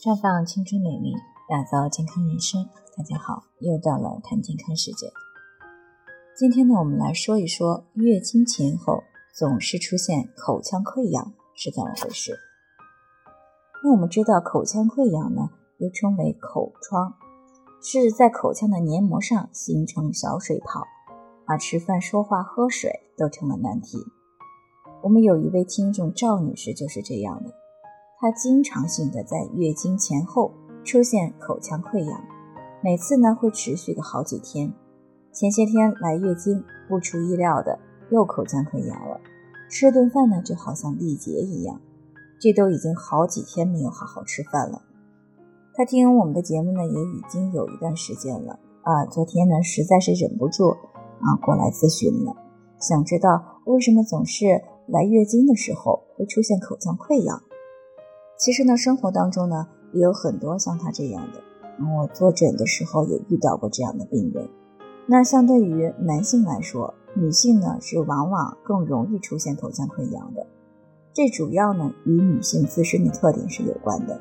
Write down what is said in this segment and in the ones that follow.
绽放青春美丽，打造健康人生。大家好，又到了谈健康时间。今天呢，我们来说一说月经前后总是出现口腔溃疡是怎么回事。那我们知道，口腔溃疡呢，又称为口疮，是在口腔的黏膜上形成小水泡，啊，吃饭、说话、喝水都成了难题。我们有一位听众赵女士就是这样的。她经常性的在月经前后出现口腔溃疡，每次呢会持续个好几天。前些天来月经，不出意料的又口腔溃疡了，吃顿饭呢就好像力竭一样。这都已经好几天没有好好吃饭了。她听我们的节目呢也已经有一段时间了啊，昨天呢实在是忍不住啊过来咨询了，想知道为什么总是来月经的时候会出现口腔溃疡。其实呢，生活当中呢也有很多像他这样的。我坐诊的时候也遇到过这样的病人。那相对于男性来说，女性呢是往往更容易出现口腔溃疡的。这主要呢与女性自身的特点是有关的。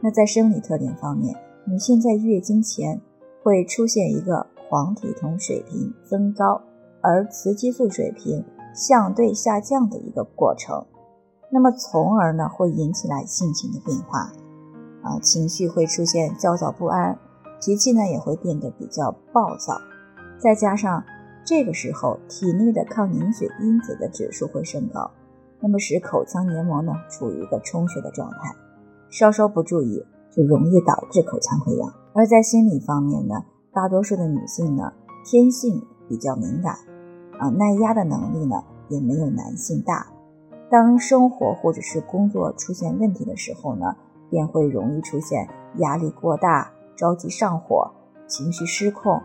那在生理特点方面，女性在月经前会出现一个黄体酮水平增高，而雌激素水平相对下降的一个过程。那么，从而呢会引起来性情的变化，啊，情绪会出现焦躁不安，脾气呢也会变得比较暴躁，再加上这个时候体内的抗凝血因子的指数会升高，那么使口腔黏膜呢处于一个充血的状态，稍稍不注意就容易导致口腔溃疡。而在心理方面呢，大多数的女性呢天性比较敏感，啊，耐压的能力呢也没有男性大。当生活或者是工作出现问题的时候呢，便会容易出现压力过大、着急上火、情绪失控，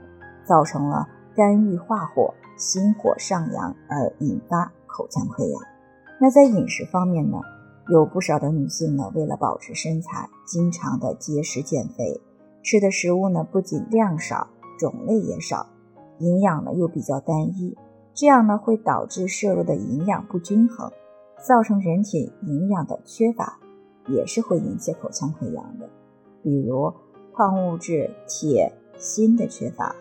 造成了肝郁化火、心火上扬而引发口腔溃疡。那在饮食方面呢，有不少的女性呢，为了保持身材，经常的节食减肥，吃的食物呢不仅量少，种类也少，营养呢又比较单一，这样呢会导致摄入的营养不均衡。造成人体营养的缺乏，也是会引起口腔溃疡的。比如矿物质铁、锌的缺乏，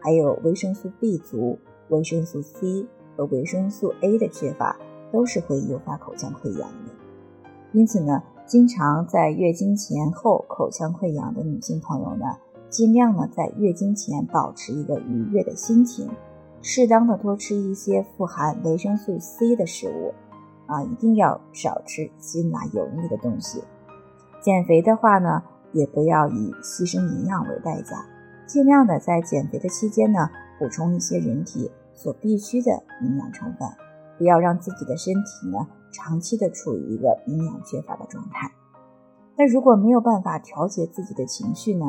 还有维生素 B 族、维生素 C 和维生素 A 的缺乏，都是会诱发口腔溃疡的。因此呢，经常在月经前后口腔溃疡的女性朋友呢，尽量呢在月经前保持一个愉悦的心情，适当的多吃一些富含维生素 C 的食物。啊，一定要少吃辛辣油腻的东西。减肥的话呢，也不要以牺牲营养为代价，尽量的在减肥的期间呢，补充一些人体所必需的营养成分，不要让自己的身体呢长期的处于一个营养缺乏的状态。那如果没有办法调节自己的情绪呢，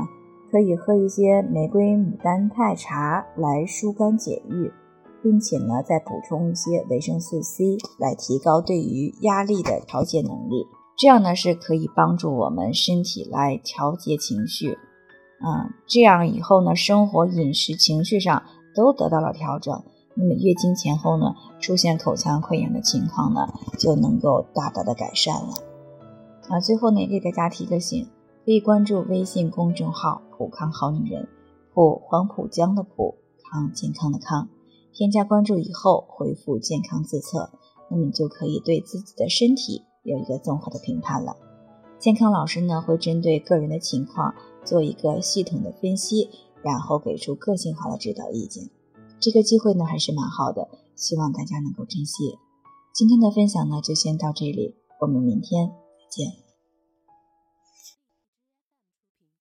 可以喝一些玫瑰牡丹泰茶来疏肝解郁。并且呢，再补充一些维生素 C，来提高对于压力的调节能力。这样呢，是可以帮助我们身体来调节情绪。嗯，这样以后呢，生活、饮食、情绪上都得到了调整。那么月经前后呢，出现口腔溃疡的情况呢，就能够大大的改善了。啊，最后呢，给大家提个醒，可以关注微信公众号“普康好女人”，普黄浦江的普康健康的康。添加关注以后，回复“健康自测”，那么你就可以对自己的身体有一个综合的评判了。健康老师呢会针对个人的情况做一个系统的分析，然后给出个性化的指导意见。这个机会呢还是蛮好的，希望大家能够珍惜。今天的分享呢就先到这里，我们明天再见。